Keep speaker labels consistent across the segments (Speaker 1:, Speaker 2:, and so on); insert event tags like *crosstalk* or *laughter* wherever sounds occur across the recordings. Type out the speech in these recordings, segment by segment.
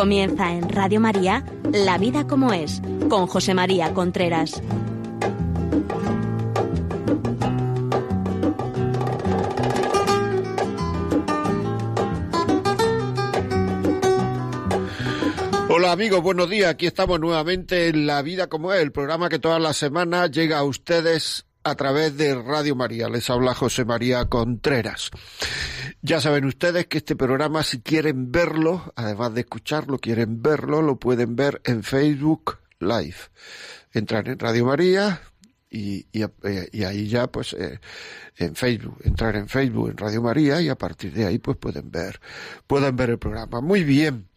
Speaker 1: Comienza en Radio María La vida como es, con José María Contreras.
Speaker 2: Hola amigos, buenos días. Aquí estamos nuevamente en La Vida como es, el programa que todas las semanas llega a ustedes a través de Radio María. Les habla José María Contreras. Ya saben ustedes que este programa, si quieren verlo, además de escucharlo, quieren verlo, lo pueden ver en Facebook Live. Entran en Radio María y, y, ahí ya, pues, eh, en Facebook, entrar en Facebook, en Radio María y a partir de ahí, pues, pueden ver, pueden ver el programa. Muy bien.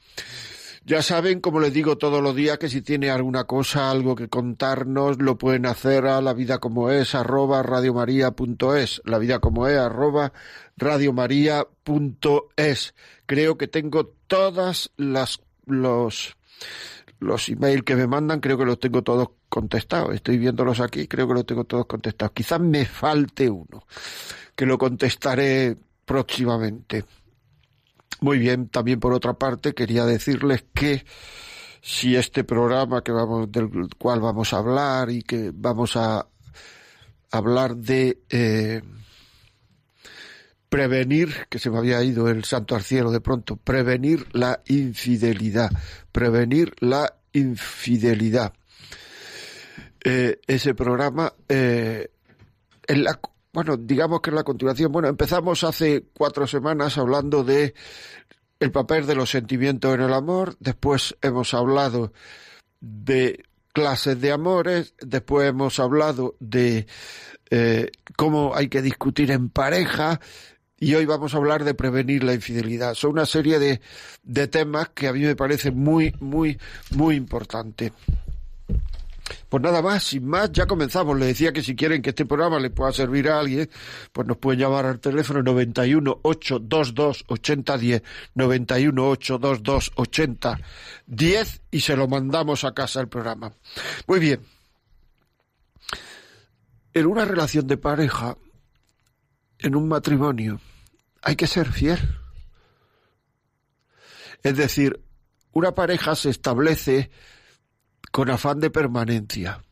Speaker 2: Ya saben, como les digo todos los días, que si tiene alguna cosa, algo que contarnos, lo pueden hacer a la vida como es, arroba radiomaria.es, la vida como es, arroba radiomaria.es. Creo que tengo todas las, los, los emails que me mandan, creo que los tengo todos contestados. Estoy viéndolos aquí, creo que los tengo todos contestados. Quizás me falte uno, que lo contestaré próximamente. Muy bien, también por otra parte quería decirles que si este programa que vamos, del cual vamos a hablar y que vamos a hablar de eh, prevenir, que se me había ido el santo al cielo de pronto, prevenir la infidelidad, prevenir la infidelidad. Eh, ese programa eh, bueno, digamos que en la continuación, bueno, empezamos hace cuatro semanas hablando de el papel de los sentimientos en el amor, después hemos hablado de clases de amores, después hemos hablado de eh, cómo hay que discutir en pareja y hoy vamos a hablar de prevenir la infidelidad. Son una serie de, de temas que a mí me parecen muy, muy, muy importantes. Pues nada más, sin más, ya comenzamos. Le decía que si quieren que este programa le pueda servir a alguien, pues nos pueden llamar al teléfono 91 822 8010, 91 822 8010 y se lo mandamos a casa el programa. Muy bien. En una relación de pareja, en un matrimonio, hay que ser fiel. Es decir, una pareja se establece con afán de permanencia.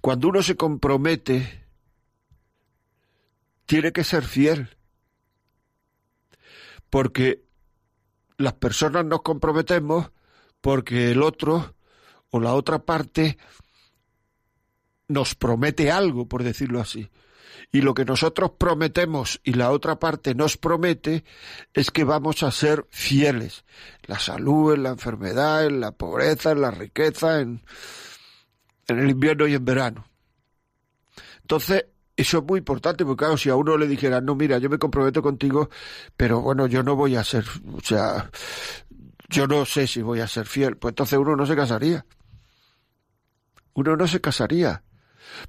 Speaker 2: Cuando uno se compromete, tiene que ser fiel, porque las personas nos comprometemos porque el otro o la otra parte nos promete algo, por decirlo así. Y lo que nosotros prometemos y la otra parte nos promete es que vamos a ser fieles. La salud, en la enfermedad, en la pobreza, en la riqueza, en, en el invierno y en verano. Entonces, eso es muy importante, porque claro, si a uno le dijera, no, mira, yo me comprometo contigo, pero bueno, yo no voy a ser, o sea, yo no sé si voy a ser fiel, pues entonces uno no se casaría. Uno no se casaría.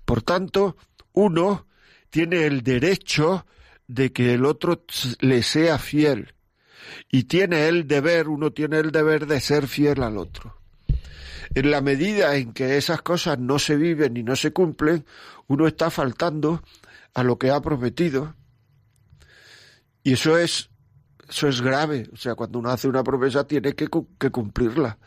Speaker 2: Por tanto, uno tiene el derecho de que el otro le sea fiel. Y tiene el deber, uno tiene el deber de ser fiel al otro. En la medida en que esas cosas no se viven y no se cumplen, uno está faltando a lo que ha prometido. Y eso es eso es grave. O sea, cuando uno hace una promesa tiene que, que, cumplirla.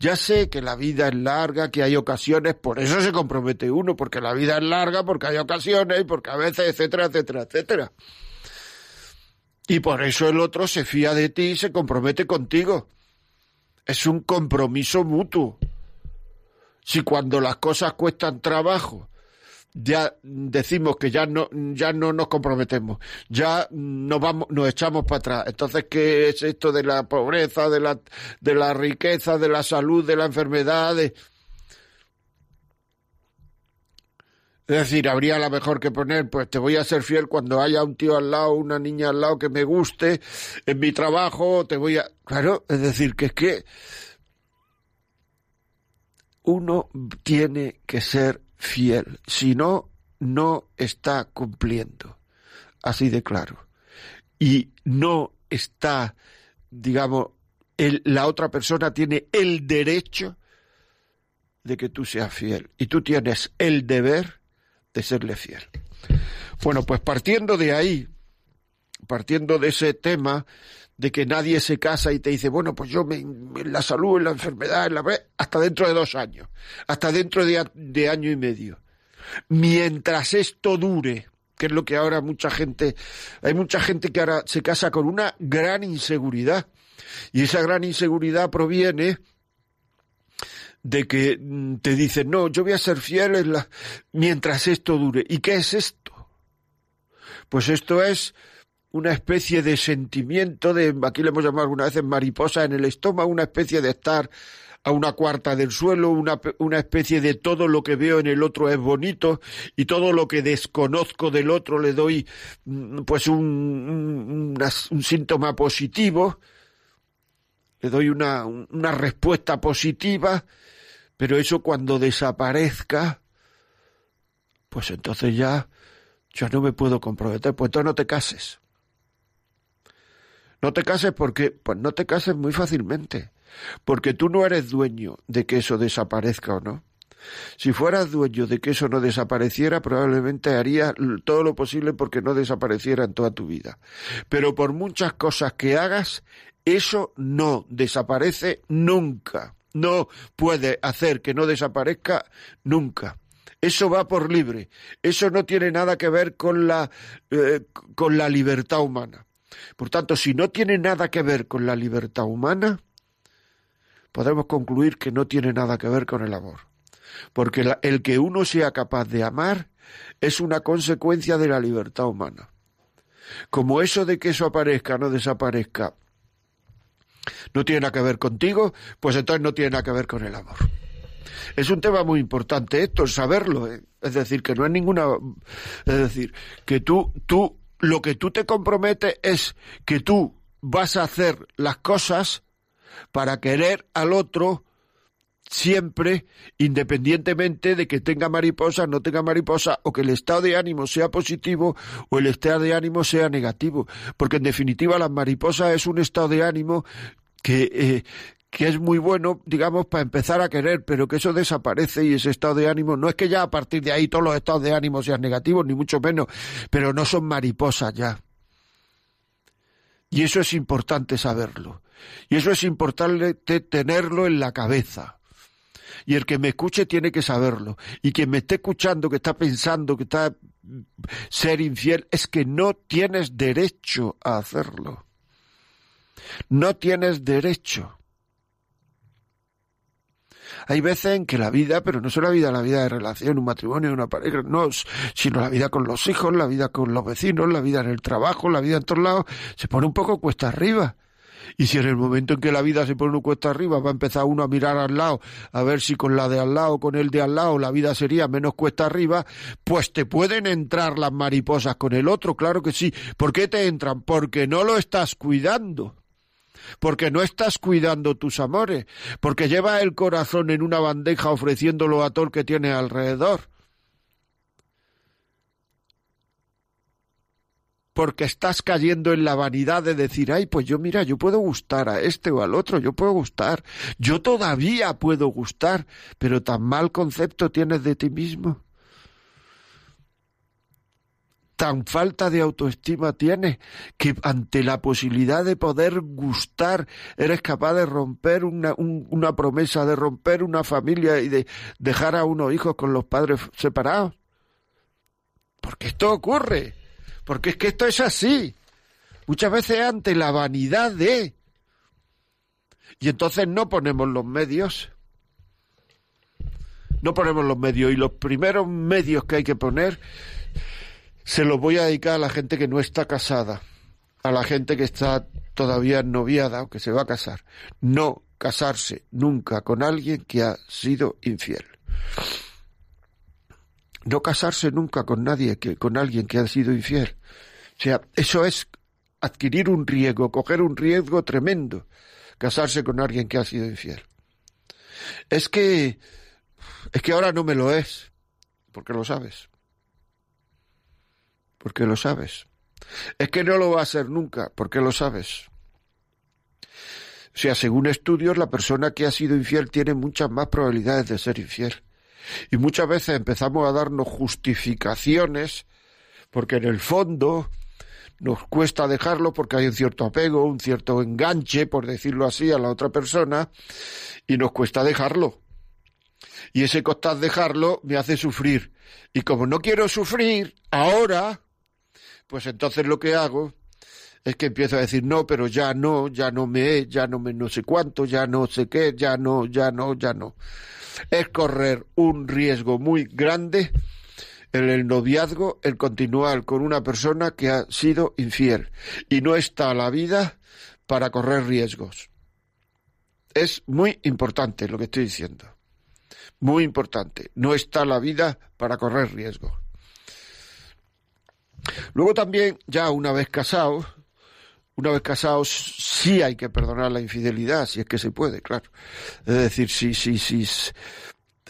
Speaker 2: Ya sé que la vida es larga, que hay ocasiones, por eso se compromete uno, porque la vida es larga, porque hay ocasiones, porque a veces, etcétera, etcétera, etcétera. Y por eso el otro se fía de ti y se compromete contigo. Es un compromiso mutuo. Si cuando las cosas cuestan trabajo, ya decimos que ya no, ya no nos comprometemos, ya nos vamos, nos echamos para atrás. Entonces, ¿qué es esto de la pobreza, de la, de la riqueza, de la salud, de la enfermedad? Es decir, habría a lo mejor que poner, pues te voy a ser fiel cuando haya un tío al lado, una niña al lado que me guste, en mi trabajo, te voy a... Claro, es decir, que es que uno tiene que ser fiel. Si no, no está cumpliendo. Así de claro. Y no está, digamos, el, la otra persona tiene el derecho de que tú seas fiel. Y tú tienes el deber de serle fiel. Bueno, pues partiendo de ahí, partiendo de ese tema de que nadie se casa y te dice, bueno, pues yo me, la salud, en la enfermedad, en la... hasta dentro de dos años, hasta dentro de, de año y medio. Mientras esto dure, que es lo que ahora mucha gente, hay mucha gente que ahora se casa con una gran inseguridad. Y esa gran inseguridad proviene de que mm, te dicen, no, yo voy a ser fiel en la... mientras esto dure. ¿Y qué es esto? Pues esto es una especie de sentimiento de, aquí le hemos llamado alguna vez mariposa en el estómago, una especie de estar a una cuarta del suelo, una, una, especie de todo lo que veo en el otro es bonito y todo lo que desconozco del otro le doy mm, pues un, un, síntoma positivo, le doy una, una respuesta positiva, pero eso cuando desaparezca, pues entonces ya yo no me puedo comprometer, pues entonces no te cases. No te cases porque, pues no te cases muy fácilmente, porque tú no eres dueño de que eso desaparezca o no. Si fueras dueño de que eso no desapareciera, probablemente harías todo lo posible porque no desapareciera en toda tu vida. Pero por muchas cosas que hagas, eso no desaparece nunca. No puede hacer que no desaparezca nunca. Eso va por libre. Eso no tiene nada que ver con la, eh, con la libertad humana. Por tanto, si no tiene nada que ver con la libertad humana, podemos concluir que no tiene nada que ver con el amor. Porque el que uno sea capaz de amar es una consecuencia de la libertad humana. Como eso de que eso aparezca no desaparezca no tiene nada que ver contigo, pues entonces no tiene nada que ver con el amor. Es un tema muy importante esto, saberlo. ¿eh? Es decir, que no es ninguna. Es decir, que tú, tú lo que tú te comprometes es que tú vas a hacer las cosas para querer al otro siempre, independientemente de que tenga mariposa, no tenga mariposa, o que el estado de ánimo sea positivo o el estado de ánimo sea negativo. Porque en definitiva la mariposa es un estado de ánimo que, eh, que es muy bueno, digamos, para empezar a querer, pero que eso desaparece y ese estado de ánimo, no es que ya a partir de ahí todos los estados de ánimo sean negativos, ni mucho menos, pero no son mariposas ya. Y eso es importante saberlo. Y eso es importante tenerlo en la cabeza. Y el que me escuche tiene que saberlo. Y quien me esté escuchando, que está pensando que está ser infiel, es que no tienes derecho a hacerlo. No tienes derecho. Hay veces en que la vida, pero no solo la vida, la vida de relación, un matrimonio, una pareja, no, sino la vida con los hijos, la vida con los vecinos, la vida en el trabajo, la vida en todos lados, se pone un poco cuesta arriba. Y si en el momento en que la vida se pone un cuesta arriba va a empezar uno a mirar al lado, a ver si con la de al lado, con el de al lado, la vida sería menos cuesta arriba, pues te pueden entrar las mariposas con el otro, claro que sí. ¿Por qué te entran? Porque no lo estás cuidando porque no estás cuidando tus amores, porque llevas el corazón en una bandeja ofreciéndolo a todo el que tiene alrededor. porque estás cayendo en la vanidad de decir, ay, pues yo mira, yo puedo gustar a este o al otro, yo puedo gustar, yo todavía puedo gustar, pero tan mal concepto tienes de ti mismo tan falta de autoestima tienes que ante la posibilidad de poder gustar eres capaz de romper una, una promesa, de romper una familia y de dejar a unos hijos con los padres separados. Porque esto ocurre, porque es que esto es así. Muchas veces ante la vanidad de... Y entonces no ponemos los medios. No ponemos los medios. Y los primeros medios que hay que poner se lo voy a dedicar a la gente que no está casada, a la gente que está todavía noviada o que se va a casar. No casarse nunca con alguien que ha sido infiel. No casarse nunca con nadie con alguien que ha sido infiel. O sea, eso es adquirir un riesgo, coger un riesgo tremendo, casarse con alguien que ha sido infiel. Es que es que ahora no me lo es, porque lo sabes porque lo sabes. Es que no lo va a ser nunca, porque lo sabes. O sea, según estudios, la persona que ha sido infiel tiene muchas más probabilidades de ser infiel. Y muchas veces empezamos a darnos justificaciones, porque en el fondo nos cuesta dejarlo porque hay un cierto apego, un cierto enganche, por decirlo así, a la otra persona, y nos cuesta dejarlo. Y ese costar dejarlo me hace sufrir. Y como no quiero sufrir ahora, pues entonces lo que hago es que empiezo a decir no, pero ya no, ya no me, ya no me no sé cuánto, ya no sé qué, ya no, ya no, ya no. Es correr un riesgo muy grande en el noviazgo el continuar con una persona que ha sido infiel y no está la vida para correr riesgos. Es muy importante lo que estoy diciendo. Muy importante. No está la vida para correr riesgos. Luego también, ya una vez casados, una vez casados, sí hay que perdonar la infidelidad, si es que se puede, claro. Es decir, sí, sí, sí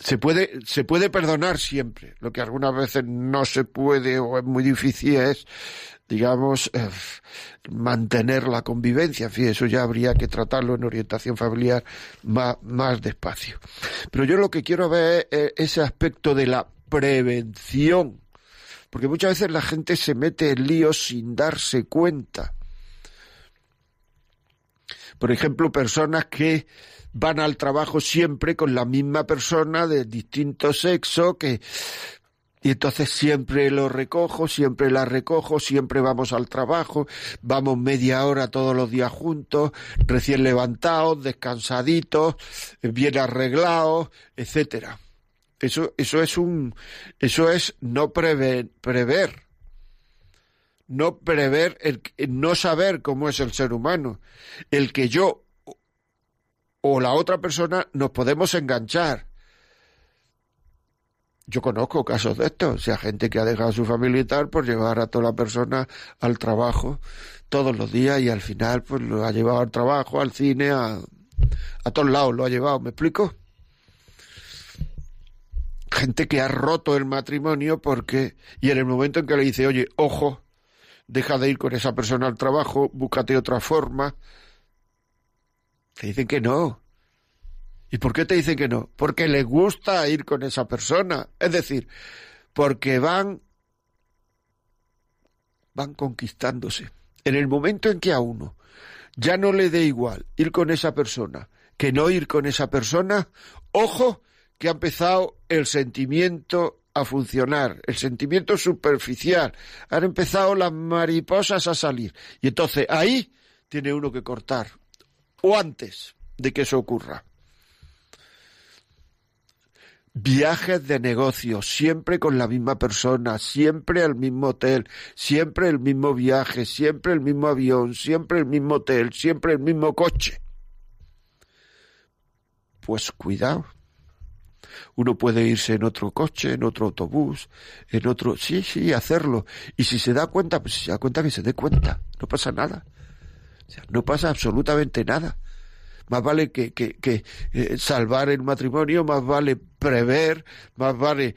Speaker 2: se puede, se puede perdonar siempre. Lo que algunas veces no se puede o es muy difícil es, digamos, eh, mantener la convivencia. En eso ya habría que tratarlo en orientación familiar más, más despacio. Pero yo lo que quiero ver es ese aspecto de la prevención. Porque muchas veces la gente se mete en líos sin darse cuenta. Por ejemplo, personas que van al trabajo siempre con la misma persona de distinto sexo que y entonces siempre lo recojo, siempre la recojo, siempre vamos al trabajo, vamos media hora todos los días juntos, recién levantados, descansaditos, bien arreglados, etcétera. Eso, eso es un, eso es no prever, prever, no prever, el, no saber cómo es el ser humano, el que yo o la otra persona nos podemos enganchar. Yo conozco casos de esto, o sea, gente que ha dejado a su familia y tal por llevar a toda la persona al trabajo todos los días y al final pues lo ha llevado al trabajo, al cine, a, a todos lados lo ha llevado, ¿me explico? Gente que ha roto el matrimonio porque, y en el momento en que le dice, oye, ojo, deja de ir con esa persona al trabajo, búscate otra forma, te dicen que no. ¿Y por qué te dicen que no? Porque les gusta ir con esa persona. Es decir, porque van, van conquistándose. En el momento en que a uno ya no le dé igual ir con esa persona que no ir con esa persona, ojo que ha empezado el sentimiento a funcionar, el sentimiento superficial, han empezado las mariposas a salir. Y entonces ahí tiene uno que cortar o antes de que eso ocurra. Viajes de negocio, siempre con la misma persona, siempre al mismo hotel, siempre el mismo viaje, siempre el mismo avión, siempre el mismo hotel, siempre el mismo coche. Pues cuidado. Uno puede irse en otro coche, en otro autobús, en otro... Sí, sí, hacerlo. Y si se da cuenta, pues si se da cuenta que se dé cuenta. No pasa nada. O sea, no pasa absolutamente nada. Más vale que, que, que eh, salvar el matrimonio, más vale prever, más vale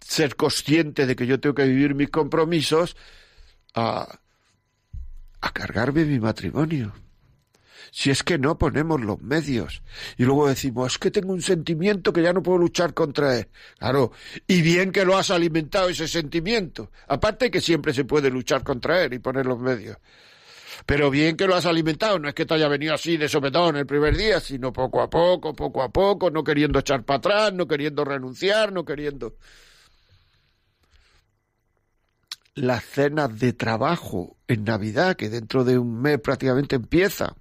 Speaker 2: ser consciente de que yo tengo que vivir mis compromisos a, a cargarme mi matrimonio. Si es que no ponemos los medios. Y luego decimos, es que tengo un sentimiento que ya no puedo luchar contra él. Claro, y bien que lo has alimentado ese sentimiento. Aparte que siempre se puede luchar contra él y poner los medios. Pero bien que lo has alimentado, no es que te haya venido así de sopetón el primer día, sino poco a poco, poco a poco, no queriendo echar para atrás, no queriendo renunciar, no queriendo... Las cenas de trabajo en Navidad, que dentro de un mes prácticamente empieza.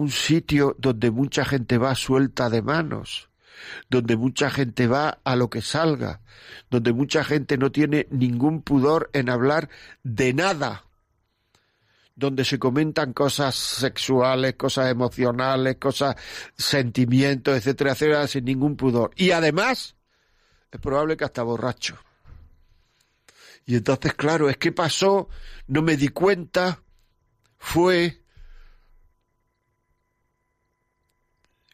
Speaker 2: Un sitio donde mucha gente va suelta de manos donde mucha gente va a lo que salga, donde mucha gente no tiene ningún pudor en hablar de nada donde se comentan cosas sexuales, cosas emocionales, cosas, sentimientos, etcétera, etcétera, sin ningún pudor. Y además, es probable que hasta borracho. Y entonces, claro, es que pasó, no me di cuenta, fue.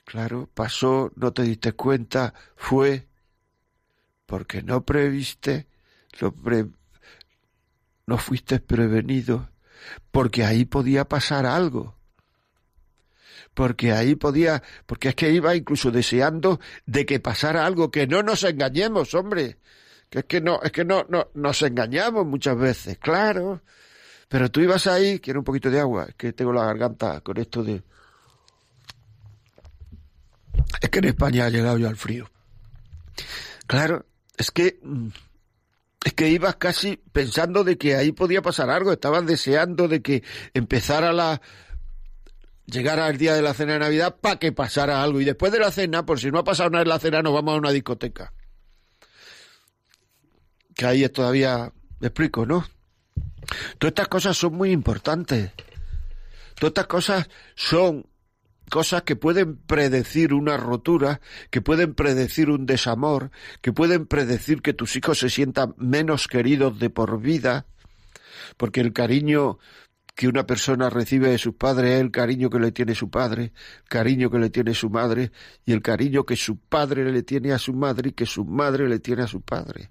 Speaker 2: Claro, pasó, no te diste cuenta, fue, porque no previste, lo no fuiste prevenido porque ahí podía pasar algo. Porque ahí podía, porque es que iba incluso deseando de que pasara algo, que no nos engañemos, hombre, Que es que no, es que no, no, nos engañamos muchas veces, claro. Pero tú ibas ahí, quiero un poquito de agua, es que tengo la garganta con esto de... Es que en España ha llegado ya el frío. Claro, es que mm, es que ibas casi pensando de que ahí podía pasar algo, estabas deseando de que empezara la llegara el día de la cena de Navidad para que pasara algo y después de la cena, por si no ha pasado nada en la cena, nos vamos a una discoteca. Que ahí es todavía, me explico, ¿no? Todas estas cosas son muy importantes. Todas estas cosas son cosas que pueden predecir una rotura, que pueden predecir un desamor, que pueden predecir que tus hijos se sientan menos queridos de por vida, porque el cariño que una persona recibe de sus padres es el cariño que le tiene su padre, el cariño que le tiene su madre y el cariño que su padre le tiene a su madre y que su madre le tiene a su padre.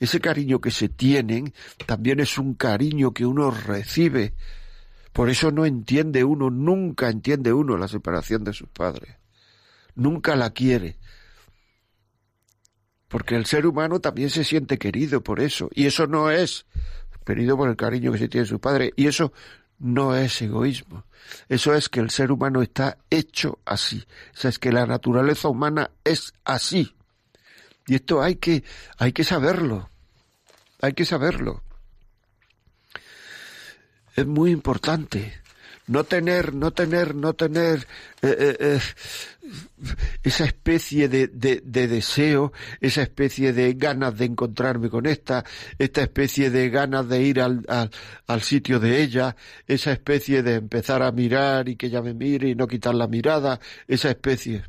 Speaker 2: Ese cariño que se tienen también es un cariño que uno recibe por eso no entiende uno, nunca entiende uno la separación de sus padres. Nunca la quiere. Porque el ser humano también se siente querido por eso. Y eso no es querido por el cariño que se tiene su padre. Y eso no es egoísmo. Eso es que el ser humano está hecho así. O sea, es que la naturaleza humana es así. Y esto hay que, hay que saberlo. Hay que saberlo es muy importante. No tener, no tener, no tener eh, eh, eh, esa especie de, deseo, esa especie de ganas de encontrarme con esta, esta especie de ganas de ir al, al sitio de ella, esa especie de empezar a mirar y que ella me mire y no quitar la mirada, esa especie.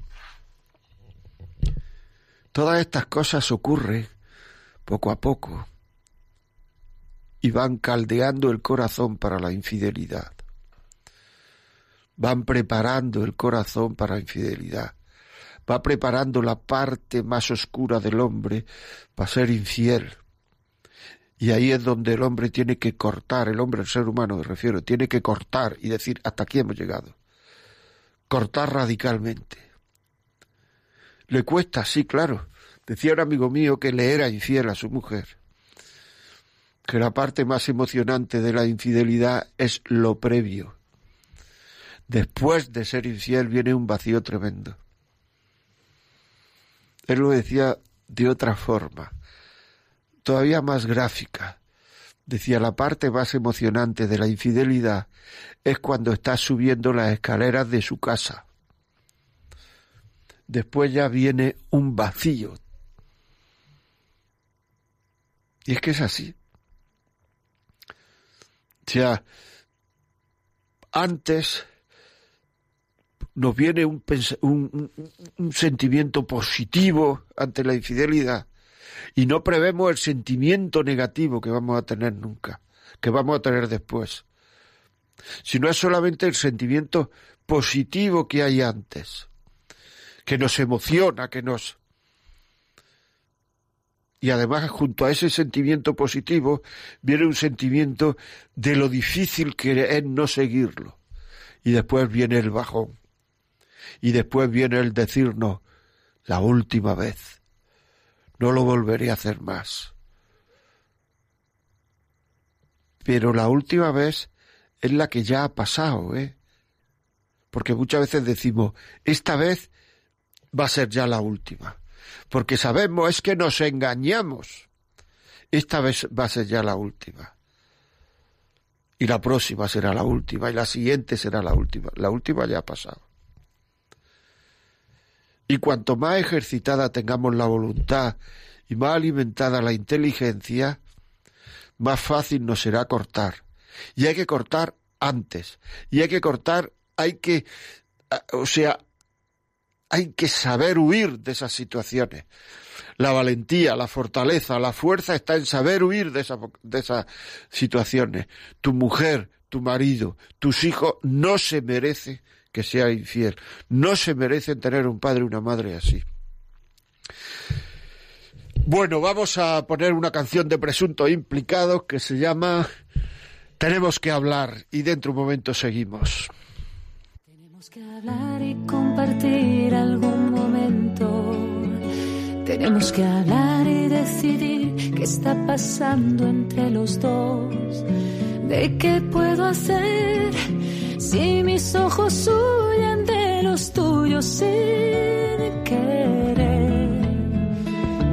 Speaker 2: Todas estas cosas ocurren poco a poco y van caldeando el corazón para la infidelidad. Van preparando el corazón para la infidelidad. Va preparando la parte más oscura del hombre para ser infiel. Y ahí es donde el hombre tiene que cortar, el hombre, el ser humano me refiero, tiene que cortar y decir, hasta aquí hemos llegado. Cortar radicalmente. Le cuesta, sí, claro. Decía un amigo mío que le era infiel a su mujer que la parte más emocionante de la infidelidad es lo previo. Después de ser infiel viene un vacío tremendo. Él lo decía de otra forma, todavía más gráfica. Decía, la parte más emocionante de la infidelidad es cuando está subiendo las escaleras de su casa. Después ya viene un vacío. Y es que es así. Sea, antes nos viene un, un, sentimiento positivo ante la infidelidad y no prevemos el sentimiento negativo que vamos a tener nunca, que vamos a tener después, sino es solamente el sentimiento positivo que hay antes, que nos emociona, que nos y además junto a ese sentimiento positivo viene un sentimiento de lo difícil que es no seguirlo. Y después viene el bajón. Y después viene el decirnos, la última vez, no lo volveré a hacer más. Pero la última vez es la que ya ha pasado, ¿eh? Porque muchas veces decimos, esta vez va a ser ya la última porque sabemos es que nos engañamos. Esta vez va a ser ya la última. Y la próxima será la última, y la siguiente será la última. La última ya ha pasado. Y cuanto más ejercitada tengamos la voluntad y más alimentada la inteligencia, más fácil nos será cortar. Y hay que cortar antes. Y hay que cortar, hay que, o sea, hay que saber huir de esas situaciones. La valentía, la fortaleza, la fuerza está en saber huir de, de esas situaciones. Tu mujer, tu marido, tus hijos no se merecen que sea infiel. No se merecen tener un padre y una madre así. Bueno, vamos a poner una canción de presuntos implicados que se llama Tenemos que hablar y dentro de un momento seguimos
Speaker 3: que hablar y compartir algún momento Tenemos que hablar y decidir qué está pasando entre los dos. ¿De qué puedo hacer si mis ojos huyen de los tuyos sin querer?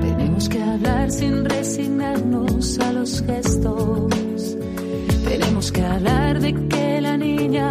Speaker 3: Tenemos que hablar sin resignarnos a los gestos. Tenemos que hablar de que la niña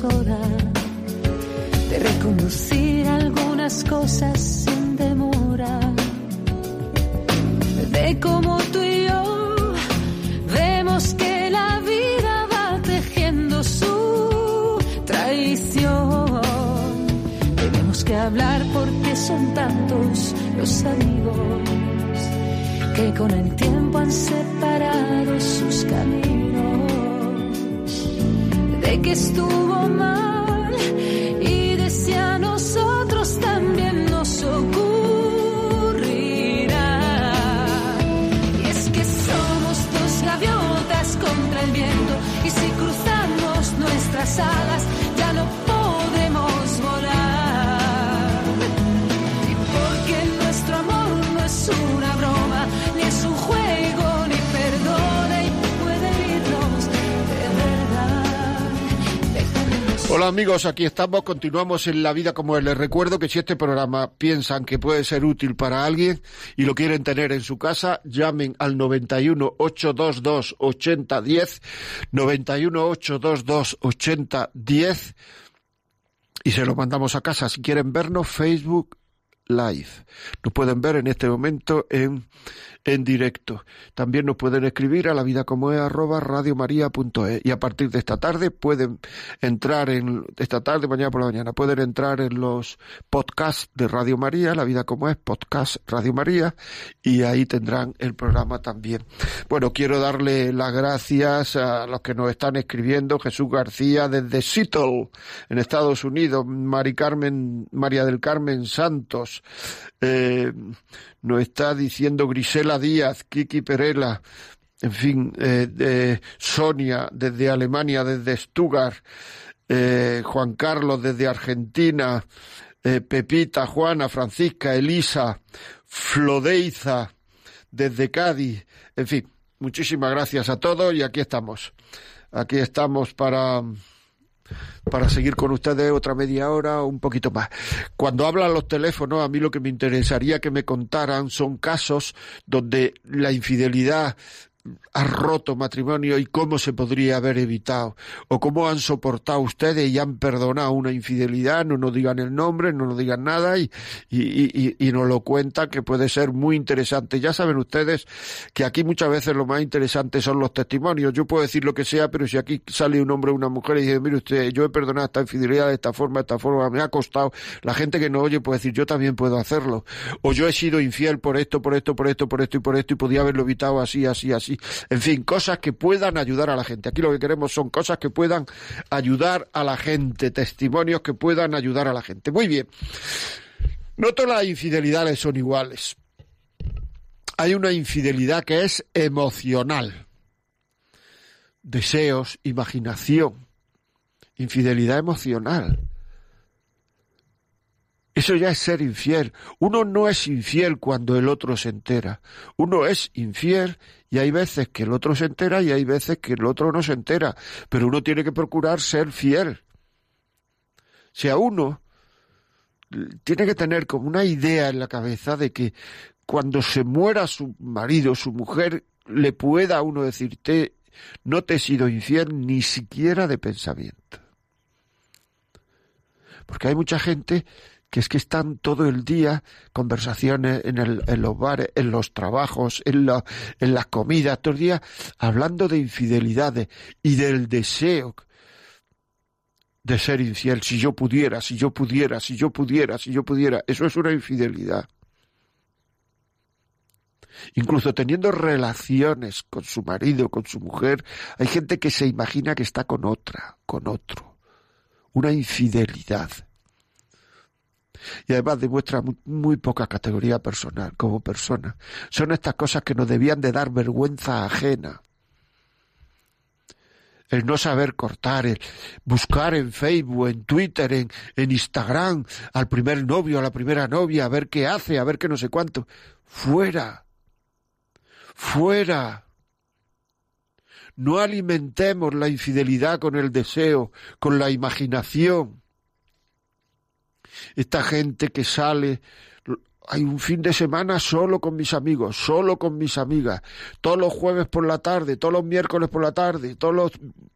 Speaker 3: de reconducir algunas cosas sin demora. De cómo tú y yo vemos que la vida va tejiendo su traición. Tenemos que hablar porque son tantos los amigos que con el tiempo han separado sus caminos. De que estuvo mal y de si a nosotros también nos ocurrirá. Y es que somos dos gaviotas contra el viento y si cruzamos nuestras alas
Speaker 2: Hola amigos, aquí estamos, continuamos en La Vida como es. Les recuerdo que si este programa piensan que puede ser útil para alguien y lo quieren tener en su casa, llamen al 91 822 8010, 91 822 8010 y se lo mandamos a casa. Si quieren vernos, Facebook Live. Nos pueden ver en este momento en, en directo. También nos pueden escribir a la vida como es arroba radiomaria.es y a partir de esta tarde pueden entrar en esta tarde, mañana por la mañana, pueden entrar en los podcasts de Radio María, la vida como es, podcast Radio María, y ahí tendrán el programa también. Bueno, quiero darle las gracias a los que nos están escribiendo, Jesús García desde Seattle, en Estados Unidos, Mari Carmen, María del Carmen Santos, eh, nos está diciendo Grisela Díaz, Kiki Perela, en fin, eh, Sonia desde Alemania, desde Stuttgart, eh, Juan Carlos desde Argentina, eh, Pepita, Juana, Francisca, Elisa, Flodeiza desde Cádiz, en fin, muchísimas gracias a todos y aquí estamos. Aquí estamos para para seguir con ustedes otra media hora o un poquito más. Cuando hablan los teléfonos, a mí lo que me interesaría que me contaran son casos donde la infidelidad ha roto matrimonio y cómo se podría haber evitado o cómo han soportado ustedes y han perdonado una infidelidad, no nos digan el nombre, no nos digan nada y, y, y, nos lo cuentan que puede ser muy interesante. Ya saben ustedes que aquí muchas veces lo más interesante son los testimonios. Yo puedo decir lo que sea, pero si aquí sale un hombre o una mujer y dice, mire usted, yo he perdonado esta infidelidad de esta forma, de esta forma, me ha costado, la gente que no oye puede decir, yo también puedo hacerlo. O yo he sido infiel por esto, por esto, por esto, por esto y por esto y podía haberlo evitado así, así, así. En fin, cosas que puedan ayudar a la gente. Aquí lo que queremos son cosas que puedan ayudar a la gente, testimonios que puedan ayudar a la gente. Muy bien. No todas las infidelidades son iguales. Hay una infidelidad que es emocional. Deseos, imaginación. Infidelidad emocional. Eso ya es ser infiel. Uno no es infiel cuando el otro se entera. Uno es infiel y hay veces que el otro se entera y hay veces que el otro no se entera. Pero uno tiene que procurar ser fiel. Si a uno tiene que tener como una idea en la cabeza de que cuando se muera su marido, su mujer, le pueda uno decirte, no te he sido infiel ni siquiera de pensamiento. Porque hay mucha gente que es que están todo el día conversaciones en, el, en los bares, en los trabajos, en, la, en todo el día hablando de infidelidades y del deseo de ser infiel. Si yo pudiera, si yo pudiera, si yo pudiera, si yo pudiera. Eso es una infidelidad. Incluso teniendo relaciones con su marido, con su mujer, hay gente que se imagina que está con otra, con otro. Una infidelidad y además demuestra muy, poca categoría personal como persona. Son estas cosas que nos debían de dar vergüenza ajena. El no saber cortar, el buscar en Facebook, en Twitter, en, en Instagram al primer novio, a la primera novia, a ver qué hace, a ver qué no sé cuánto. Fuera. Fuera. No alimentemos la infidelidad con el deseo, con la imaginación esta gente que sale hay un fin de semana solo con mis amigos, solo con mis amigas, todos los jueves por la tarde, todos los miércoles por la tarde, todos los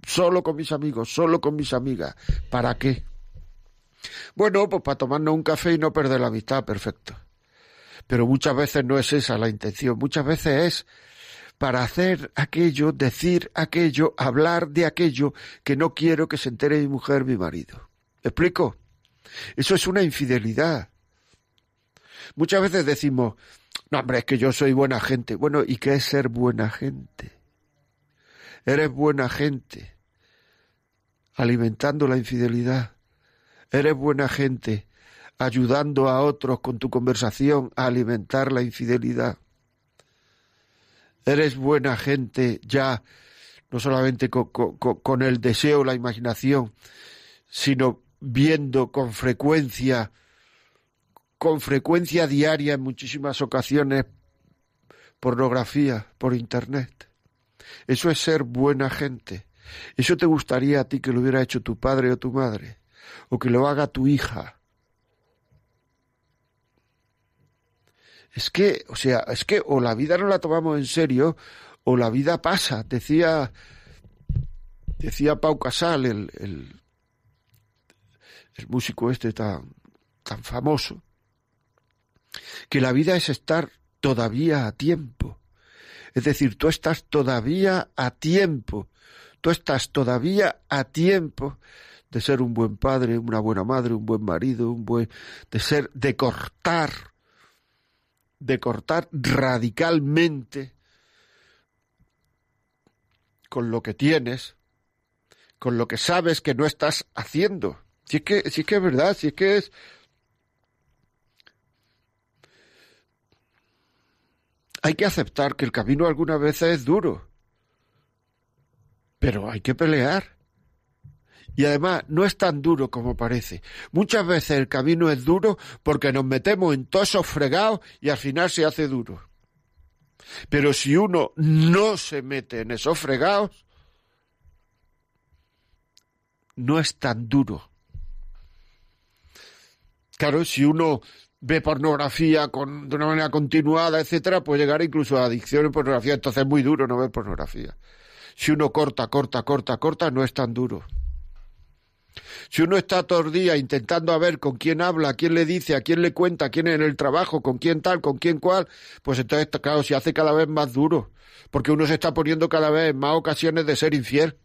Speaker 2: solo con mis amigos, solo con mis amigas. ¿Para qué? Bueno, pues para tomarnos un café y no perder la amistad, perfecto. Pero muchas veces no es esa la intención, muchas veces es para hacer aquello, decir aquello, hablar de aquello que no quiero que se entere mi mujer, mi marido. ¿Me explico? Eso es una infidelidad. Muchas veces decimos, no, hombre, es que yo soy buena gente. Bueno, ¿y qué es ser buena gente? Eres buena gente alimentando la infidelidad. Eres buena gente ayudando a otros con tu conversación a alimentar la infidelidad. Eres buena gente ya, no solamente con, el deseo, la imaginación, sino viendo con frecuencia, con frecuencia diaria en muchísimas ocasiones, pornografía por Internet. Eso es ser buena gente. Eso te gustaría a ti que lo hubiera hecho tu padre o tu madre, o que lo haga tu hija. Es que, o sea, es que o la vida no la tomamos en serio, o la vida pasa. Decía, decía Pau Casal, el, el el músico este tan, tan famoso, que la vida es estar todavía a tiempo. Es decir, tú estás todavía a tiempo, tú estás todavía a tiempo de ser un buen padre, una buena madre, un buen marido, un buen de ser de cortar de cortar radicalmente con lo que tienes, con lo que sabes que no estás haciendo. Si es que, si es que es verdad, si es que es... Hay que aceptar que el camino algunas veces es duro, pero hay que pelear. Y además no es tan duro como parece. Muchas veces el camino es duro porque nos metemos en todos esos fregados y al final se hace duro. Pero si uno no se mete en esos fregados, no es tan duro. Claro, si uno ve pornografía con, de una manera continuada, etcétera, puede llegar incluso a adicción en pornografía. Entonces es muy duro no ver pornografía. Si uno corta, corta, corta, corta, no es tan duro. Si uno está todo el día intentando a ver con quién habla, a quién le dice, a quién le cuenta, a quién en el trabajo, con quién tal, con quién cual, pues entonces, claro, se hace cada vez más duro, porque uno se está poniendo cada vez más ocasiones de ser infiel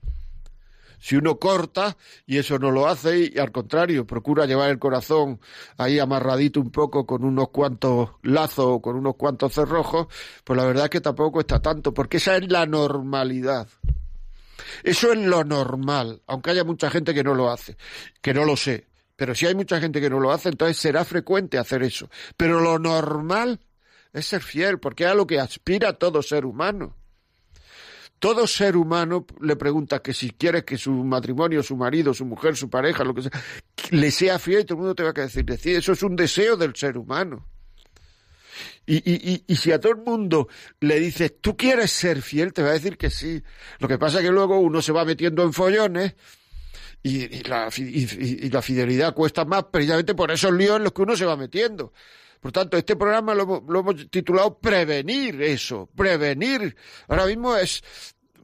Speaker 2: si uno corta y eso no lo hace y al contrario procura llevar el corazón ahí amarradito un poco con unos cuantos lazos o con unos cuantos cerrojos, pues la verdad es que tampoco está tanto, porque esa es la normalidad. Eso es lo normal, aunque haya mucha gente que no lo hace, que no lo sé. Pero si hay mucha gente que no lo hace, entonces será frecuente hacer eso. Pero lo normal es ser fiel, porque es a lo que aspira todo ser humano. Todo ser humano le pregunta que si quiere que su matrimonio, su marido, su mujer, su pareja, lo que sea, le sea fiel y todo el mundo te va a decir, decir, eso es un deseo del ser humano. Y, y, y, si a todo el mundo le dices, tú quieres ser fiel, te va a decir que sí. Lo que pasa es que luego uno se va metiendo en follones y, la, y la fidelidad cuesta más precisamente por esos líos en los que uno se va metiendo. Por tanto, este programa lo, hemos titulado Prevenir eso, prevenir. Ahora mismo es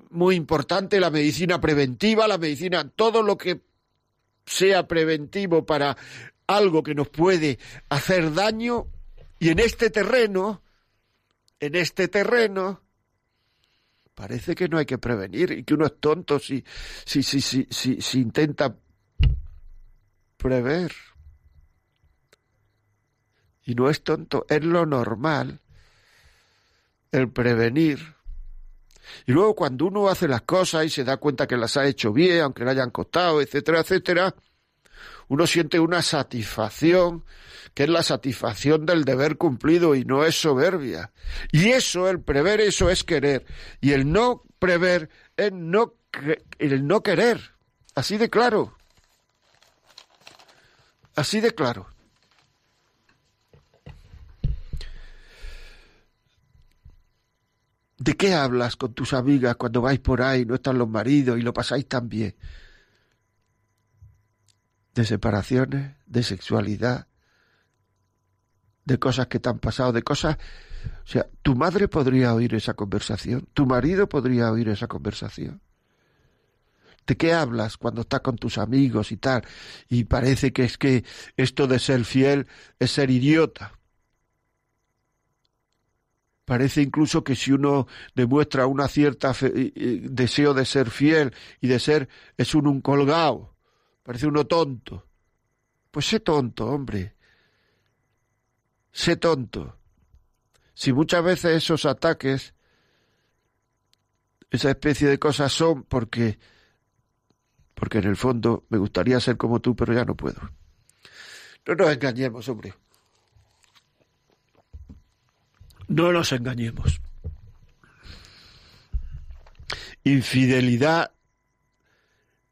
Speaker 2: muy importante la medicina preventiva, la medicina, todo lo que sea preventivo para algo que nos puede hacer daño. Y en este terreno, en este terreno, parece que no hay que prevenir y que uno es tonto si, si, si, si, si, si intenta prever. Y no es tonto, es lo normal el prevenir. Y luego cuando uno hace las cosas y se da cuenta que las ha hecho bien, aunque le hayan costado, etcétera, etcétera, uno siente una satisfacción, que es la satisfacción del deber cumplido y no es soberbia. Y eso, el prever, eso es querer. Y el no prever es no, el no querer. Así de claro. Así de claro. ¿De qué hablas con tus amigas cuando vais por ahí, no están los maridos y lo pasáis tan bien? De separaciones, de sexualidad, de cosas que te han pasado, de cosas... O sea, tu madre podría oír esa conversación, tu marido podría oír esa conversación. ¿De qué hablas cuando estás con tus amigos y tal? Y parece que es que esto de ser fiel es ser idiota. Parece incluso que si uno demuestra una cierta deseo de ser fiel y de ser, es uno un colgado. Parece uno tonto. Pues sé tonto, hombre. Sé tonto. Si muchas veces esos ataques, esa especie de cosas son porque porque en el fondo me gustaría ser como tú, pero ya no puedo. No nos engañemos, hombre. No nos engañemos. Infidelidad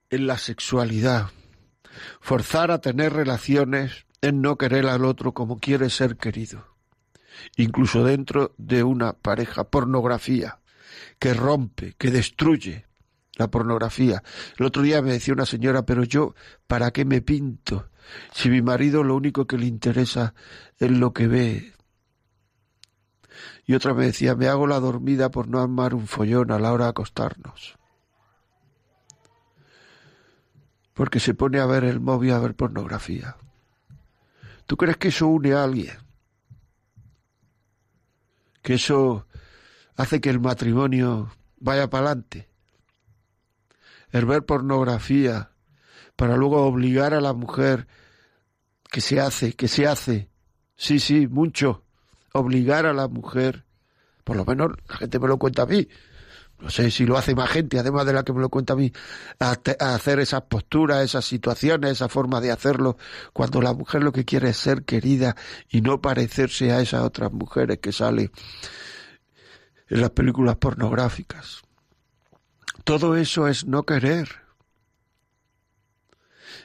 Speaker 2: en la sexualidad. Forzar a tener relaciones en no querer al otro como quiere ser querido. Incluso dentro de una pareja. Pornografía que rompe, que destruye, la pornografía. El otro día me decía una señora, pero yo, ¿para qué me pinto? Si mi marido lo único que le interesa es lo que ve. Y otra me decía, me hago la dormida por no armar un follón a la hora de acostarnos. Porque se pone a ver el móvil a ver pornografía. ¿Tú crees que eso une a alguien? Que eso hace que el matrimonio vaya para adelante el ver pornografía, para luego obligar a la mujer que se hace, que se hace, sí, sí, mucho, obligar a la mujer, por lo menos la gente me lo cuenta a mí, no sé si lo hace más gente, además de la que me lo cuenta a mí, a, hacer esas posturas, esas situaciones, esa forma de hacerlo, cuando la mujer lo que quiere es ser querida y no parecerse a esas otras mujeres que salen en las películas pornográficas. Todo eso es no querer.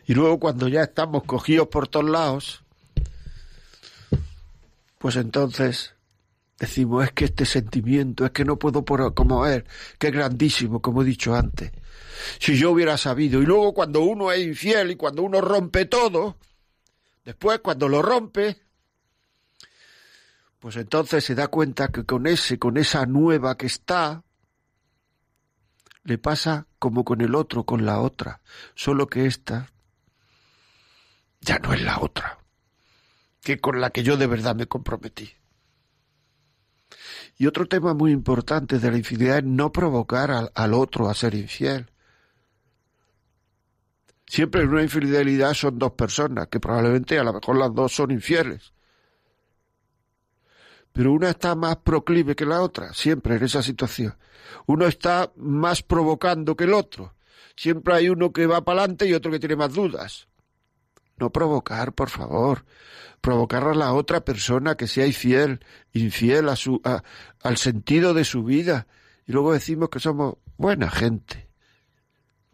Speaker 2: Y luego cuando ya estamos cogidos por todos lados, pues entonces decimos, es que este sentimiento, es que no puedo por como es, que es grandísimo, como he dicho antes. Si yo hubiera sabido, y luego cuando uno es infiel y cuando uno rompe todo, después cuando lo rompe, pues entonces se da cuenta que con ese, con esa nueva que está, le pasa como con el otro, con la otra, solo que esta ya no es la otra, que con la que yo de verdad me comprometí. Y otro tema muy importante de la infidelidad es no provocar al, al otro a ser infiel. Siempre en una infidelidad son dos personas, que probablemente a lo mejor las dos son infieles pero una está más proclive que la otra, siempre en esa situación. Uno está más provocando que el otro. Siempre hay uno que va para adelante y otro que tiene más dudas. No provocar, por favor. Provocar a la otra persona que sea infiel, infiel al sentido de su vida. Y luego decimos que somos buena gente.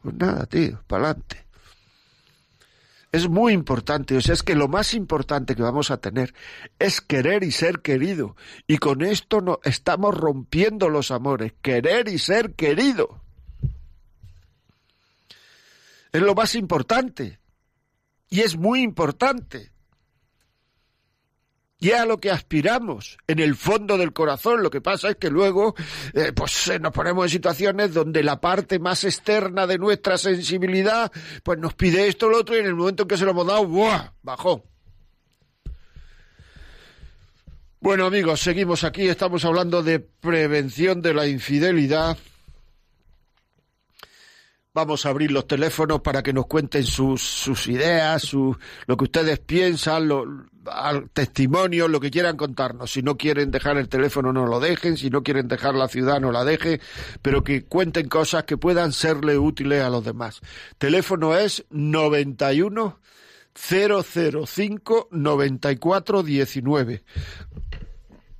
Speaker 2: Pues nada, tío, para adelante es muy importante. O sea, es que lo más importante que vamos a tener es querer y ser querido. Y con esto no, estamos rompiendo los amores. Querer y ser querido. Es lo más importante. Y es muy importante. y es a lo que aspiramos en el fondo del corazón. Lo que pasa es que luego eh, pues eh, nos ponemos en situaciones donde la parte más externa de nuestra sensibilidad pues nos pide esto o lo otro y en el momento en que se lo hemos dado, ¡buah! bajó. Bueno amigos, seguimos aquí, estamos hablando de prevención de la infidelidad. Vamos a abrir los teléfonos para que nos cuenten sus, sus ideas, su, lo que ustedes piensan, lo, al testimonio, lo que quieran contarnos. Si no quieren dejar el teléfono, no lo dejen. Si no quieren dejar la ciudad, no la dejen. Pero que cuenten cosas que puedan serle útiles a los demás. Teléfono es 91 005 94 19.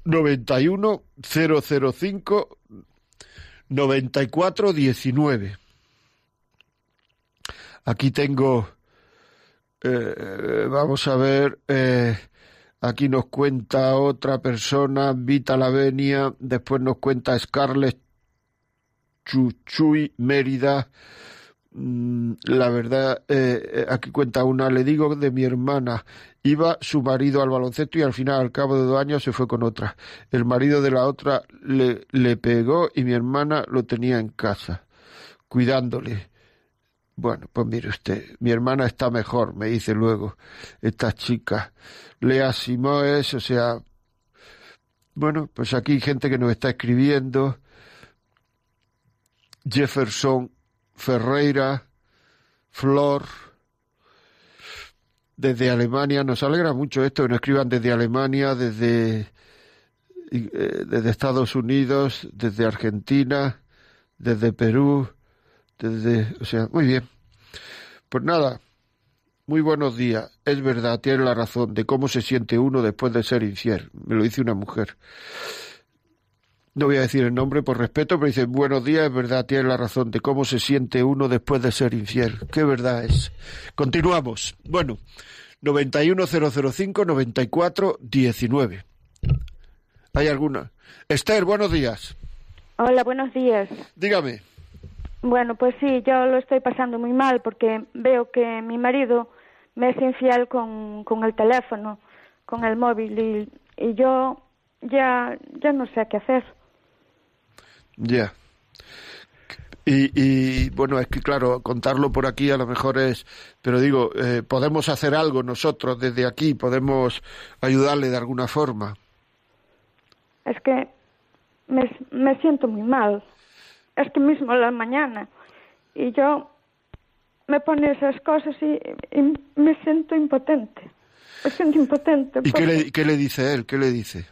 Speaker 2: 91 005 94 19. Aquí tengo, eh, vamos a ver, eh, aquí nos cuenta otra persona, Vita Lavenia, después nos cuenta Scarlett Chuchuy Mérida. Mm, la verdad, eh, aquí cuenta una, le digo de mi hermana, iba su marido al baloncesto y al final, al cabo de dos años, se fue con otra. El marido de la otra le pegó y mi hermana lo tenía en casa, cuidándole. Bueno, pues mire usted, mi hermana está mejor, me dice luego esta chica. Lea Simoes, o sea, bueno, pues aquí hay gente que nos está escribiendo. Jefferson Ferreira, Flor, desde Alemania. Nos alegra mucho esto que nos escriban desde Alemania, desde, eh, desde Estados Unidos, desde Argentina, desde Perú desde, o sea, muy bien. Pues nada, muy buenos días. Es verdad, tiene la razón de cómo se siente uno después de ser infiel. Me lo dice una mujer. No voy a decir el nombre por respeto, pero dice, buenos días, es verdad, tiene la razón de cómo se siente uno después de ser infiel. Qué verdad es. Continuamos. Bueno, 91005-9419. ¿Hay alguna? Esther, buenos días.
Speaker 4: Hola, buenos días.
Speaker 2: Dígame.
Speaker 4: Bueno, pues sí, yo lo estoy pasando muy mal porque veo que mi marido me es infiel con, con el teléfono, con el móvil y, y yo ya, ya no sé qué hacer.
Speaker 2: Ya. Y, y, bueno, es que claro, contarlo por aquí a lo mejor es, pero digo, eh, podemos hacer algo nosotros desde aquí, podemos ayudarle de alguna forma.
Speaker 4: Es que me, me siento muy mal es que mismo la mañana. Y yo me pone esas cosas y, me siento impotente. Me siento impotente.
Speaker 2: ¿Y qué, le, qué le dice él? ¿Qué le dice?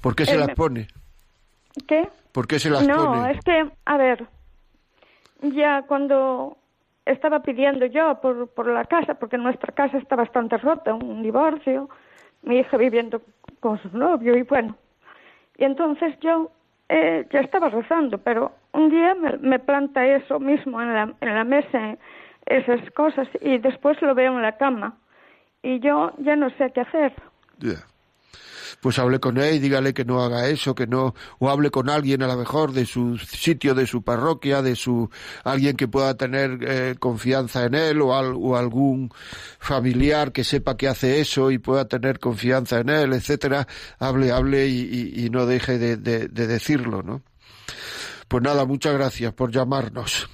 Speaker 2: ¿Por qué se las pone?
Speaker 4: ¿Qué?
Speaker 2: ¿Por qué se las
Speaker 4: no,
Speaker 2: pone?
Speaker 4: No, es que, a ver, ya cuando estaba pidiendo yo por, por la casa, porque nuestra casa está bastante rota, un divorcio, mi hija viviendo con su novio y bueno. Y entonces yo eh, ya estaba rezando, pero un día me, planta eso mismo en la, en la mesa, esas cosas, y después lo veo en la cama. Y yo ya no sé qué hacer.
Speaker 2: Pues hable con él y dígale que no haga eso, que no, o hable con alguien a lo mejor de su sitio, de su parroquia, de su, alguien que pueda tener eh, confianza en él o, o, algún familiar que sepa que hace eso y pueda tener confianza en él, etcétera. Hable, hable y, y, no deje de, de, de decirlo, ¿no? Pues nada, muchas gracias por llamarnos.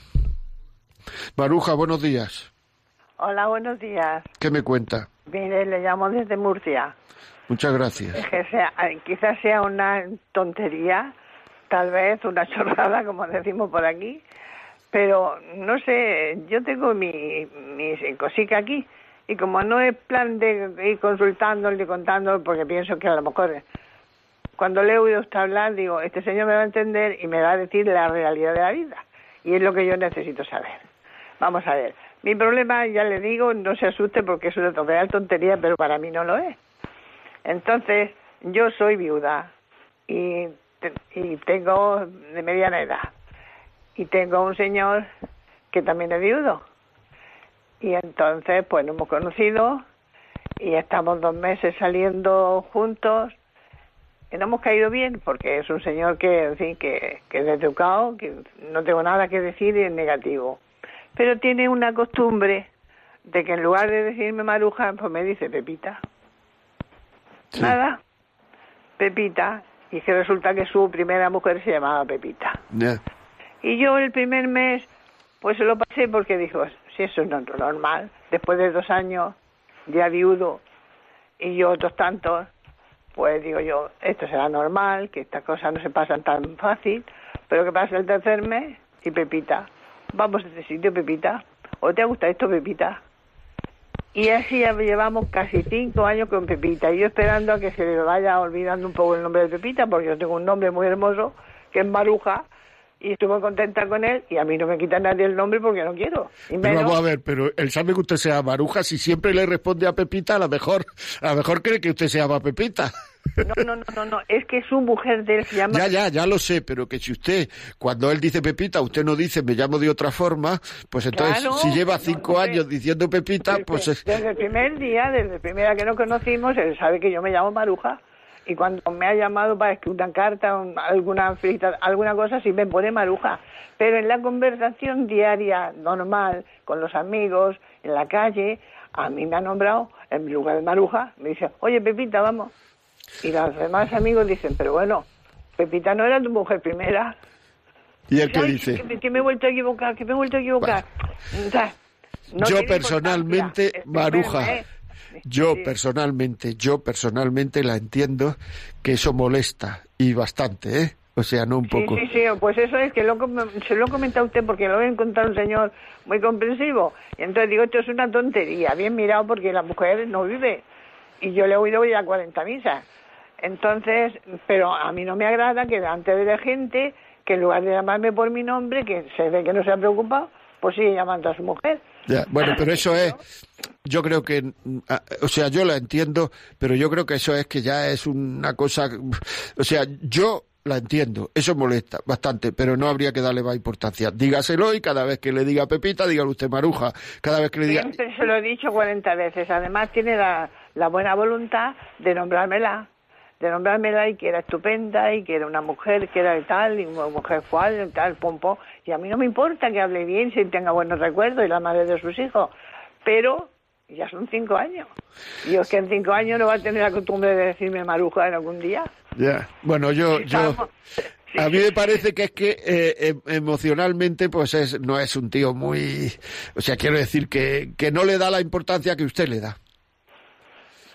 Speaker 2: Maruja, buenos días.
Speaker 5: Hola, buenos días.
Speaker 2: ¿Qué me cuenta?
Speaker 5: Mire, le llamo desde Murcia.
Speaker 2: Muchas gracias.
Speaker 5: Que sea, quizás sea una tontería, tal vez una chorrada, como decimos por aquí, pero no sé, yo tengo mi, mi cosica aquí y como no es plan de ir consultándole y contándole, porque pienso que a lo mejor cuando le he oído usted hablar, digo, este señor me va a entender y me va a decir la realidad de la vida. Y es lo que yo necesito saber. Vamos a ver. Mi problema, ya le digo, no se asuste porque es una tontería, pero para mí no lo es. Entonces, yo soy viuda y, tengo de mediana edad. Y tengo un señor que también es viudo. Y entonces, pues nos hemos conocido y estamos dos meses saliendo juntos. Y no hemos caído bien porque es un señor que, en fin, que, que es educado, que no tengo nada que decir y es negativo. Pero tiene una costumbre de que en lugar de decirme Maruja, pues me dice Pepita.
Speaker 2: Sí.
Speaker 5: Nada. Pepita. Y que resulta que su primera mujer se llamaba Pepita. Y yo el primer mes, pues se lo pasé porque dijo, si eso no es normal, después de dos años, ya viudo, y yo otros tantos, pues digo yo, esto será normal, que estas cosas no se pasan tan fácil, pero que pasa el tercer mes y Pepita, vamos a este sitio, Pepita, ¿o te gusta esto, Pepita? Y así ya llevamos casi cinco años con Pepita, y yo esperando a que se le vaya olvidando un poco el nombre de Pepita, porque yo tengo un nombre muy hermoso, que es Maruja, y estoy muy contenta con él, y a mí no me quita nadie el nombre porque no quiero. Y
Speaker 2: Pero
Speaker 5: menos-
Speaker 2: vamos a ver, pero él sabe que usted se llama Maruja, si siempre le responde a Pepita, a lo mejor, a lo mejor cree que usted se llama Pepita.
Speaker 5: No, no, no, no, no, es que su mujer de él se llama...
Speaker 2: Ya, ya, ya lo sé, pero que si usted, cuando él dice Pepita, usted no dice me llamo de otra forma, pues entonces,
Speaker 5: Claro.
Speaker 2: si lleva cinco
Speaker 5: no,
Speaker 2: años diciendo Pepita,
Speaker 5: Desde-
Speaker 2: pues es...
Speaker 5: Desde el primer día, desde el primer día que nos conocimos, él sabe que yo me llamo Maruja. Y cuando me ha llamado para escribir una carta, un- alguna, alguna cosa, sí me pone Maruja. Pero en la conversación diaria, normal, con los amigos, en la calle, a mí me ha nombrado, en lugar de Maruja, me dice, oye Pepita, vamos. Y los demás amigos dicen, pero bueno, Pepita no era tu mujer primera.
Speaker 2: ¿Y qué
Speaker 5: Ay,
Speaker 2: dice?
Speaker 5: Que, me- que me he vuelto a equivocar, que me he vuelto a equivocar. O sea, no
Speaker 2: yo personalmente, Maruja,
Speaker 5: ¿eh?
Speaker 2: yo
Speaker 5: Sí.
Speaker 2: personalmente, yo personalmente la entiendo que eso molesta y bastante, ¿eh? O sea, no un
Speaker 5: Sí,
Speaker 2: poco.
Speaker 5: sí, sí, pues eso es que lo, se lo he comentado a usted porque lo he encontrado un señor muy comprensivo. Y entonces digo, esto es una tontería, bien mirado porque la mujer no vive. Y yo le he oído ya 40 misas. Entonces, pero a mí no me agrada que delante de la gente, que en lugar de llamarme por mi nombre, que se ve que no se ha preocupado, pues sigue llamando a su mujer.
Speaker 2: Ya, bueno, pero eso es, *laughs* yo creo que, o sea, yo la entiendo, pero yo creo que eso es que ya es una cosa, o sea, yo la entiendo, eso molesta bastante, pero no habría que darle más importancia. Dígaselo y cada vez que le diga Pepita, dígale usted Maruja, cada vez que le diga...
Speaker 5: Siempre se lo he dicho 40 veces. Además, tiene la, la buena voluntad de nombrármela. De nombrármela y que era estupenda y que era una mujer que era tal y una mujer cual tal, pum. Y a mí no me importa que hable bien, si tenga buenos recuerdos y la madre de sus hijos. Pero ya son cinco años. Y es que en cinco años no va a tener la costumbre de decirme maruja en algún día.
Speaker 2: Ya, bueno, yo, yo,
Speaker 5: sí,
Speaker 2: a mí me parece que es que eh, em- emocionalmente, pues es, no es un tío muy, o sea, quiero decir que, que no le da la importancia que usted le da.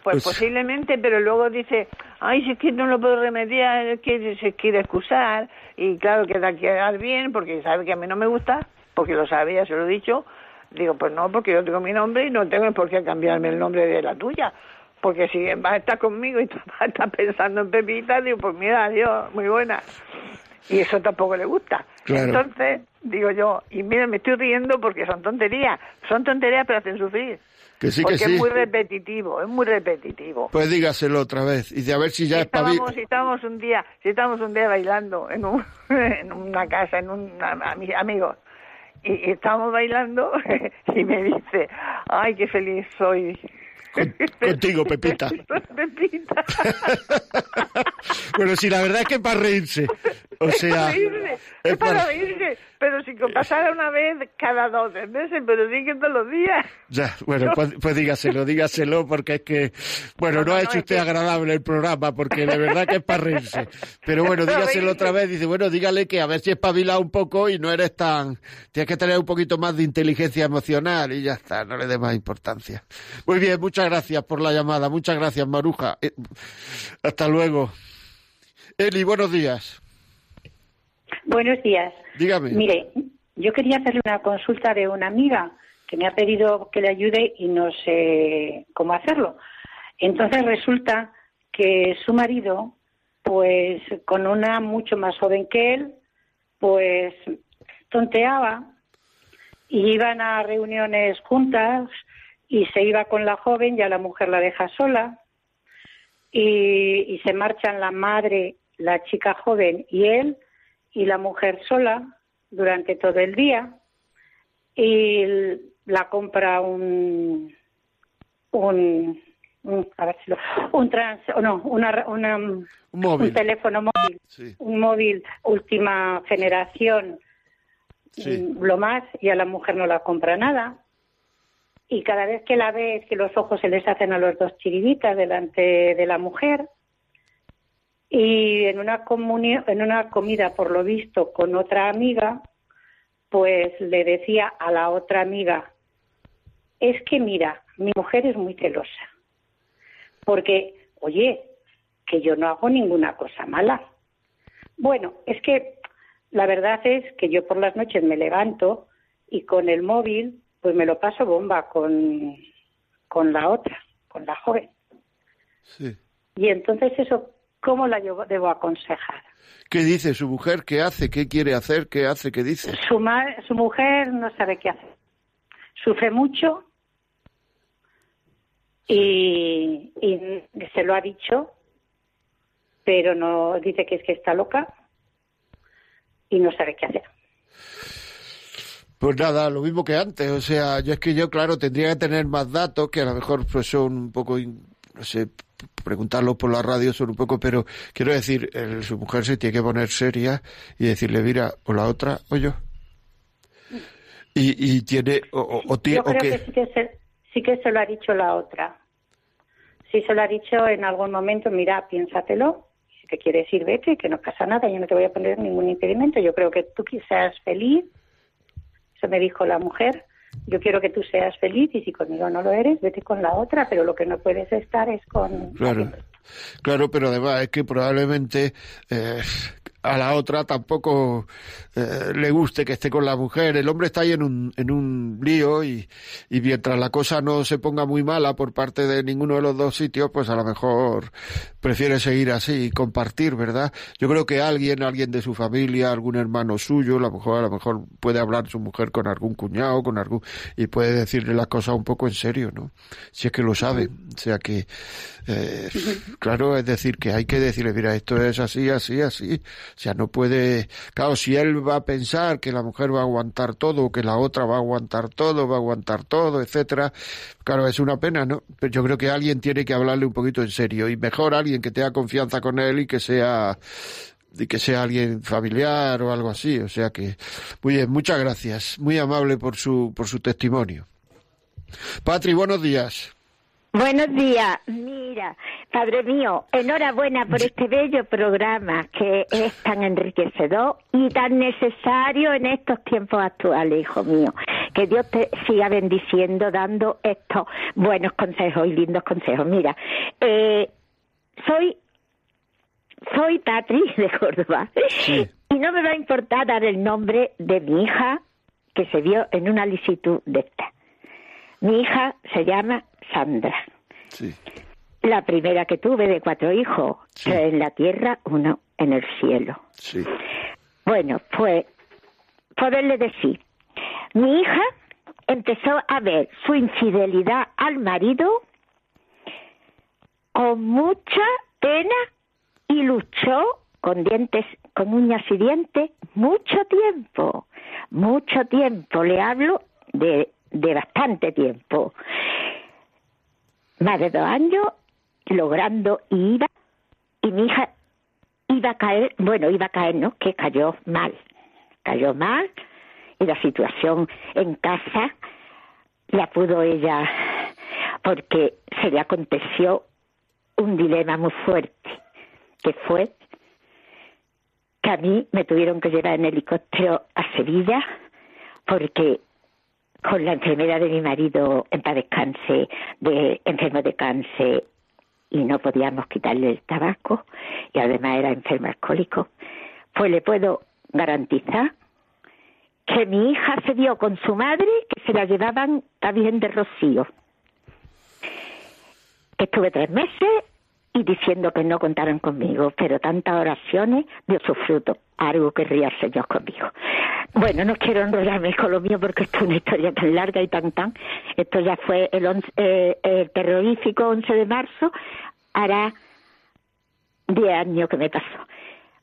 Speaker 5: Pues,
Speaker 2: Pues-
Speaker 5: posiblemente, pero luego dice, ay, si es que no lo puedo remediar, es que se quiere excusar, y claro, queda quedar bien, porque sabe que a mí no me gusta, porque lo sabe, ya se lo he dicho. Digo, pues no, porque yo tengo mi nombre y no tengo por qué cambiarme el nombre de la tuya. Porque si vas a estar conmigo y *laughs* tú vas a estar pensando en Pepita, digo, pues mira, adiós, muy buena. Y eso tampoco le gusta.
Speaker 2: Claro.
Speaker 5: Entonces, digo yo, y mira, me estoy riendo porque son tonterías. Son tonterías, pero hacen sufrir.
Speaker 2: Que sí,
Speaker 5: porque
Speaker 2: que sí.
Speaker 5: es muy repetitivo, es muy repetitivo.
Speaker 2: Pues dígaselo otra vez y de a ver si ya
Speaker 5: Si
Speaker 2: es
Speaker 5: estábamos, si estábamos un día, si estábamos un día bailando en, un, *laughs* en una casa, en un a mis amigos, y, y estábamos bailando *laughs* y me dice, ay, qué feliz soy.
Speaker 2: Con- contigo, Pepita. *laughs*
Speaker 5: Pepita.
Speaker 2: bueno, sí, la verdad es que es para reírse. O
Speaker 5: Es
Speaker 2: sea,
Speaker 5: para reírse,
Speaker 2: es
Speaker 5: es para- reírse, pero si pasara una vez cada dos meses, pero sí que todos los días.
Speaker 2: Ya, bueno, pues, pues dígaselo, dígaselo, porque es que, bueno, no,
Speaker 5: No, no,
Speaker 2: ha hecho usted
Speaker 5: que-
Speaker 2: agradable el programa, porque de verdad que es para reírse. Pero *laughs* bueno, dígaselo otra vez, dice, bueno, dígale que a ver si espabilado un poco y no eres tan, tienes que tener un poquito más de inteligencia emocional y ya está, no le dé más importancia. Muy bien, muchas gracias por la llamada, muchas gracias, Maruja. Eh, hasta luego. Eli, buenos días.
Speaker 6: Buenos días.
Speaker 2: Dígame.
Speaker 6: Mire, yo quería hacerle una consulta de una amiga que me ha pedido que le ayude y no sé cómo hacerlo. Entonces resulta que su marido, pues con una mucho más joven que él, pues tonteaba y iban a reuniones juntas y se iba con la joven y a la mujer la deja sola y, y se marchan la madre, la chica joven y él y la mujer sola durante todo el día y la compra un un, un a ver si lo- un trans no una, una
Speaker 2: Un móvil.
Speaker 6: un teléfono móvil
Speaker 2: Sí.
Speaker 6: un móvil última generación
Speaker 2: Sí.
Speaker 6: lo más y a la mujer no la compra nada y cada vez que la ve es que los ojos se les hacen a los dos chiribitas delante de la mujer. Y en una, en una comida, por lo visto, con otra amiga, pues le decía a la otra amiga, es que mira, mi mujer es muy celosa, porque, oye, que yo no hago ninguna cosa mala. Bueno, es que la verdad es que yo por las noches me levanto y con el móvil pues me lo paso bomba con, con la otra, con la joven.
Speaker 2: Sí.
Speaker 6: Y entonces eso, ¿cómo la yo debo aconsejar?
Speaker 2: ¿Qué dice su mujer? ¿Qué hace? ¿Qué quiere hacer? ¿Qué hace? ¿Qué dice?
Speaker 6: Su, su mujer no sabe qué hacer. Sufre mucho y, y se lo ha dicho, pero no dice que es que está loca y no sabe qué hacer.
Speaker 2: Pues nada, lo mismo que antes. O sea, yo es que yo, claro, tendría que tener más datos que a lo mejor pues son un poco, no sé, preguntarlo por la radio son un poco, pero quiero decir, su mujer se tiene que poner seria y decirle, mira, o la otra o yo. Y, y tiene, o, o tiene,
Speaker 6: yo creo que, sí, que se, sí que se lo ha dicho la otra. Sí se lo ha dicho en algún momento, mira, piénsatelo, si te quieres ir, vete, que no pasa nada, yo no te voy a poner ningún impedimento, yo creo que tú quizás feliz me dijo la mujer, yo quiero que tú seas feliz y si conmigo no lo eres, vete con la otra, pero lo que no puedes estar es con...
Speaker 2: Claro, claro pero además es que probablemente eh, a la otra tampoco eh, le guste que esté con la mujer. El hombre está ahí en un, en un lío y, y mientras la cosa no se ponga muy mala por parte de ninguno de los dos sitios, pues a lo mejor prefiere seguir así y compartir, ¿verdad? Yo creo que alguien, alguien de su familia, algún hermano suyo, a lo mejor, a lo mejor puede hablar su mujer con algún cuñado, con algún, y puede decirle las cosas un poco en serio, ¿no? Si es que lo sabe. O sea que, eh, *laughs* claro, es decir, que hay que decirle, mira, esto es así, así, así o sea, no puede, claro, si él va a pensar que la mujer va a aguantar todo, que la otra va a aguantar todo, va a aguantar todo, etcétera, claro, es una pena, ¿no? Pero yo creo que alguien tiene que hablarle un poquito en serio y mejor alguien que tenga confianza con él y que sea y que sea alguien familiar o algo así, o sea que muy bien, muchas gracias, muy amable por su por su testimonio. Patri, buenos días.
Speaker 7: Buenos días. Mira, Padre mío, enhorabuena por este bello programa que es tan enriquecedor y tan necesario en estos tiempos actuales, hijo mío. Que Dios te siga bendiciendo, dando estos buenos consejos y lindos consejos. Mira, eh, soy soy Patri *laughs* de Córdoba y no me va a importar dar el nombre de mi hija que se vio en una licitud de esta. Mi hija se llama Sandra.
Speaker 2: Sí.
Speaker 7: La primera que tuve de cuatro hijos, en la tierra, uno en el cielo.
Speaker 2: Sí.
Speaker 7: Bueno, pues poderle decir, mi hija empezó a ver su infidelidad al marido con mucha pena y luchó con dientes, con uñas y dientes, mucho tiempo, mucho tiempo. Le hablo de, de bastante tiempo más de dos años logrando y iba y mi hija iba a caer, bueno, iba a caer, ¿no? Que cayó mal, cayó mal y la situación en casa la pudo ella porque se le aconteció un dilema muy fuerte, que fue que a mí me tuvieron que llevar en helicóptero a Sevilla porque con la enfermedad de mi marido en paz descanse, de enfermo de cáncer y no podíamos quitarle el tabaco y además era enfermo alcohólico, pues le puedo garantizar que mi hija se dio con su madre que se la llevaban a de Rocío. Estuve tres meses y diciendo que no contaran conmigo, pero tantas oraciones dio su fruto, algo querría el Señor conmigo. Bueno, no quiero enrollarme con lo mío porque esto es una historia tan larga y tan tan. Esto ya fue el, eh, el terrorífico 11 de marzo, hará 10 años que me pasó.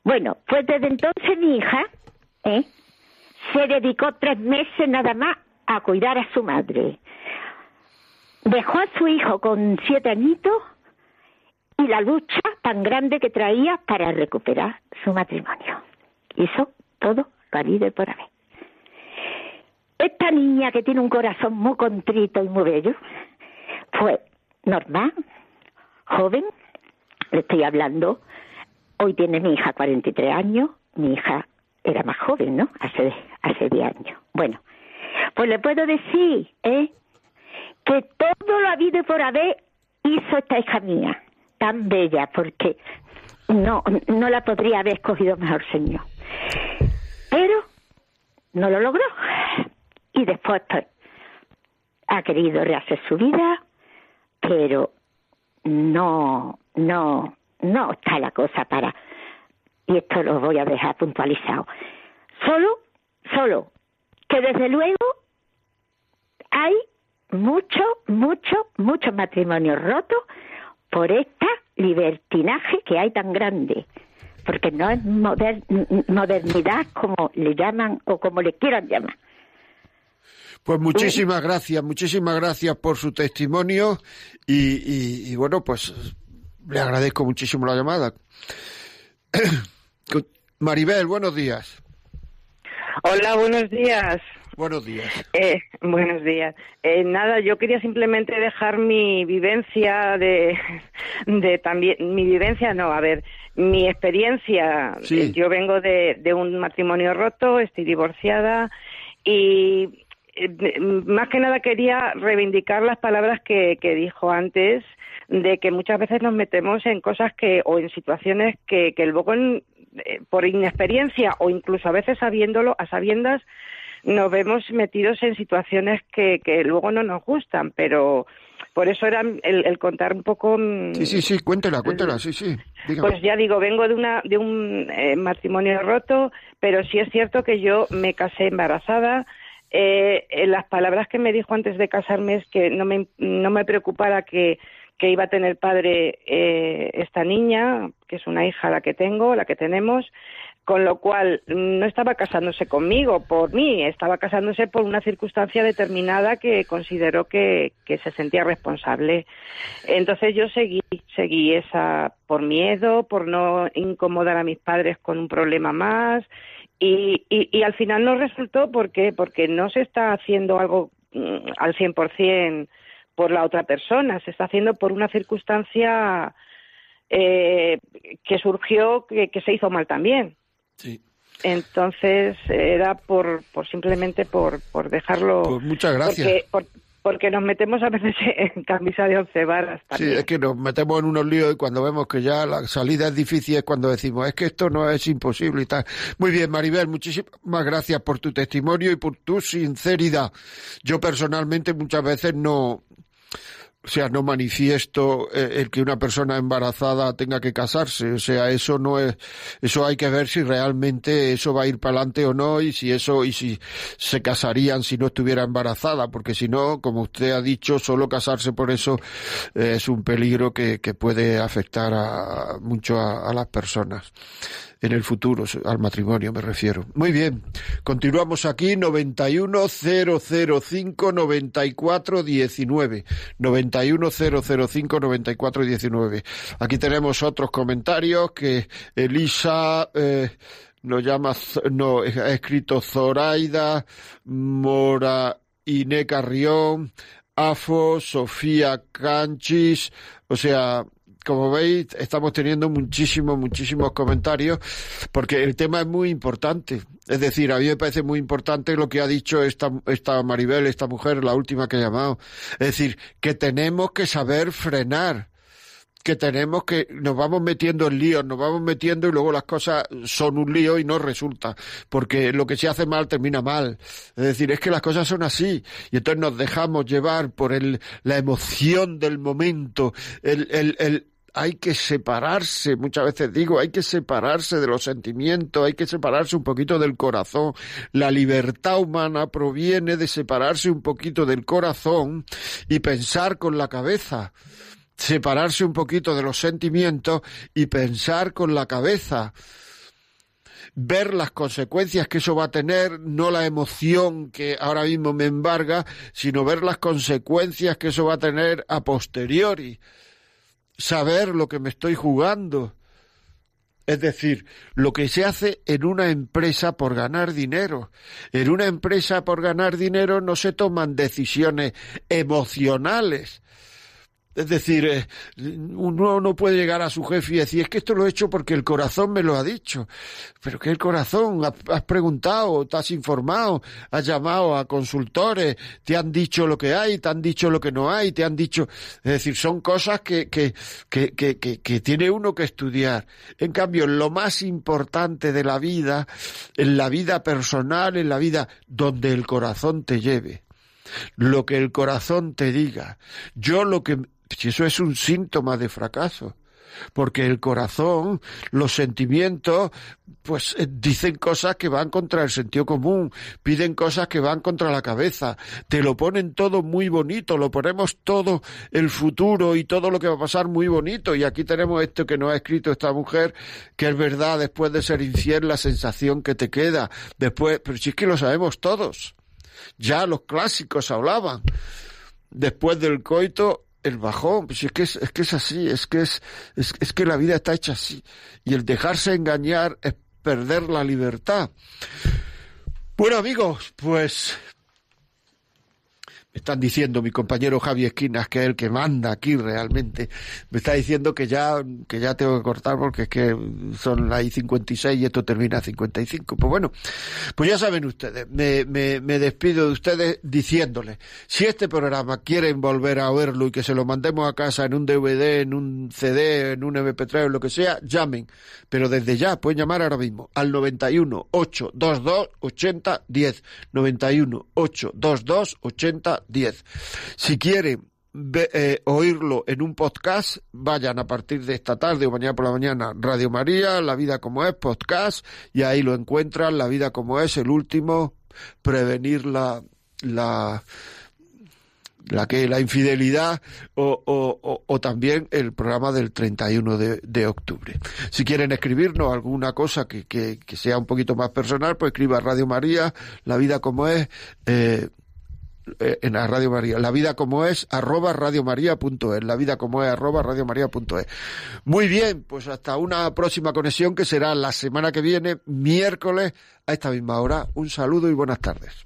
Speaker 7: Bueno, pues desde entonces mi hija ¿eh? Se dedicó tres meses nada más a cuidar a su madre. Dejó a su hijo con siete añitos y la lucha tan grande que traía para recuperar su matrimonio. Hizo todo parido y por haber. esta niña que tiene un corazón muy contrito y muy bello, fue normal, joven, le estoy hablando, hoy tiene mi hija 43 años, mi hija era más joven, ¿no? Hace, hace 10 años. Bueno, pues le puedo decir, ¿eh? Que todo lo habido por haber hizo esta hija mía, tan bella, porque no, no la podría haber escogido mejor señor. Pero no lo logró. Y después pues, ha querido rehacer su vida, pero no, no, no está la cosa para, y esto lo voy a dejar puntualizado, solo, solo, que desde luego hay mucho, mucho, muchos matrimonios rotos por esta libertinaje que hay tan grande, porque no es modernidad como le llaman o como le quieran llamar.
Speaker 2: Pues muchísimas gracias, muchísimas gracias por su testimonio y, y, bueno, pues le agradezco muchísimo la llamada. *clears throat* Maribel, buenos días.
Speaker 8: Hola, buenos días.
Speaker 2: Buenos días.
Speaker 8: Eh, buenos días. Eh, nada, yo quería simplemente dejar mi vivencia de, de también, mi vivencia no, a ver, mi experiencia.
Speaker 2: Sí.
Speaker 8: Yo vengo de, de un matrimonio roto, estoy divorciada y eh, más que nada quería reivindicar las palabras que, que dijo antes de que muchas veces nos metemos en cosas que o en situaciones que, que luego en, por inexperiencia o incluso a veces sabiéndolo a sabiendas nos vemos metidos en situaciones que, que luego no nos gustan, pero por eso era el, contar un poco.
Speaker 2: Mm, sí, sí, sí, cuéntela, cuéntela, sí, sí.
Speaker 8: Pues ya digo, vengo de, una, de un eh, matrimonio roto, pero sí es cierto que yo me casé embarazada. Eh, las palabras que me dijo antes de casarme es que no me, no me preocupara que, que iba a tener padre eh, esta niña, que es una hija la que tengo, la que tenemos, con lo cual no estaba casándose conmigo por mí, estaba casándose por una circunstancia determinada que consideró que, que se sentía responsable. Entonces yo seguí, seguí esa por miedo, por no incomodar a mis padres con un problema más y, y, y al final no resultó porque porque no se está haciendo algo mm, al 100% por la otra persona, se está haciendo por una circunstancia eh, que surgió que, que se hizo mal también. Entonces era por, por simplemente por, por dejarlo.
Speaker 2: Pues muchas gracias.
Speaker 8: Porque, nos metemos a veces *laughs* en camisa de once varas.
Speaker 2: Sí, es que nos metemos en unos líos y cuando vemos que ya la salida es difícil es cuando decimos es que esto no es imposible y tal. Muy bien, Maribel, muchísimas gracias por tu testimonio y por tu sinceridad. Yo personalmente muchas veces no o sea, no manifiesto eh, el que una persona embarazada tenga que casarse. O sea, eso no es, eso hay que ver si realmente eso va a ir para adelante o no y si eso, y si se casarían si no estuviera embarazada, porque si no, como usted ha dicho, solo casarse por eso eh, es un peligro que, que puede afectar a, mucho a las personas en el futuro, al matrimonio me refiero. Muy bien, continuamos aquí, 910059419, 910059419. Aquí tenemos otros comentarios que Elisa... Eh, nos llama, no, ha escrito Zoraida, Mora, Ine Carrión, Afo, Sofía Canchis, o sea, como veis, estamos teniendo muchísimos, muchísimos comentarios, porque el tema es muy importante. Es decir, a mí me parece muy importante lo que ha dicho esta, esta Maribel, esta mujer, la última que ha llamado. Es decir, que tenemos que saber frenar que tenemos que nos vamos metiendo en líos, nos vamos metiendo y luego las cosas son un lío y no resulta, porque lo que se hace mal termina mal. Es decir, es que las cosas son así y entonces nos dejamos llevar por el, la emoción del momento, el, el, el, hay que separarse, muchas veces digo, hay que separarse de los sentimientos, hay que separarse un poquito del corazón. La libertad humana proviene de separarse un poquito del corazón y pensar con la cabeza. Separarse un poquito de los sentimientos y pensar con la cabeza ver las consecuencias que eso va a tener, no la emoción que ahora mismo me embarga, sino ver las consecuencias que eso va a tener a posteriori saber lo que me estoy jugando. Es decir, lo que se hace en una empresa por ganar dinero. En una empresa por ganar dinero no se toman decisiones emocionales, es decir, eh, uno no puede llegar a su jefe y decir, es que esto lo he hecho porque el corazón me lo ha dicho. Pero que el corazón, has preguntado, te has informado, has llamado a consultores, te han dicho lo que hay, te han dicho lo que no hay, te han dicho... Es decir, son cosas que, que, que, que, que tiene uno que estudiar. En cambio, lo más importante de la vida, en la vida personal, en la vida donde el corazón te lleve lo que el corazón te diga. Yo lo que eso es un síntoma de fracaso. Porque el corazón, los sentimientos, pues eh, dicen cosas que van contra el sentido común, piden cosas que van contra la cabeza, te lo ponen todo muy bonito, lo ponemos todo el futuro y todo lo que va a pasar muy bonito. Y aquí tenemos esto que nos ha escrito esta mujer, que es verdad, después de ser infiel, la sensación que te queda, después, pero si es que lo sabemos todos. Ya los clásicos hablaban. Después del coito, el bajón, pues es que es, es que es así, es que es, es, es que la vida está hecha así. Y el dejarse engañar es perder la libertad. Bueno amigos, pues están diciendo mi compañero Javi Esquinas, que es el que manda aquí realmente, me está diciendo que ya, que ya tengo que cortar porque es que son las 56 y esto termina a 55. Pues bueno, pues ya saben ustedes, me, me, me despido de ustedes diciéndoles, si este programa quieren volver a oírlo y que se lo mandemos a casa en un DVD, en un CD, en un MP3 o lo que sea, llamen. Pero desde ya pueden llamar ahora mismo al 91 822 80 10. 91 822 80 10. Si quieren eh, oírlo en un podcast, vayan a partir de esta tarde o mañana por la mañana, Radio María, La Vida como es, podcast, y ahí lo encuentran, La Vida como es, el último, prevenir la, la, la que la infidelidad o, o, también el programa del 31 de, de octubre. Si quieren escribirnos alguna cosa que, que, sea un poquito más personal, pues escriba Radio María, La Vida como es, eh, en la Radio María. La vida como es, arroba radiomaria.es. La vida como es, arroba radiomaria.es. Muy bien, pues hasta una próxima conexión que será la semana que viene, miércoles, a esta misma hora. Un saludo y buenas tardes.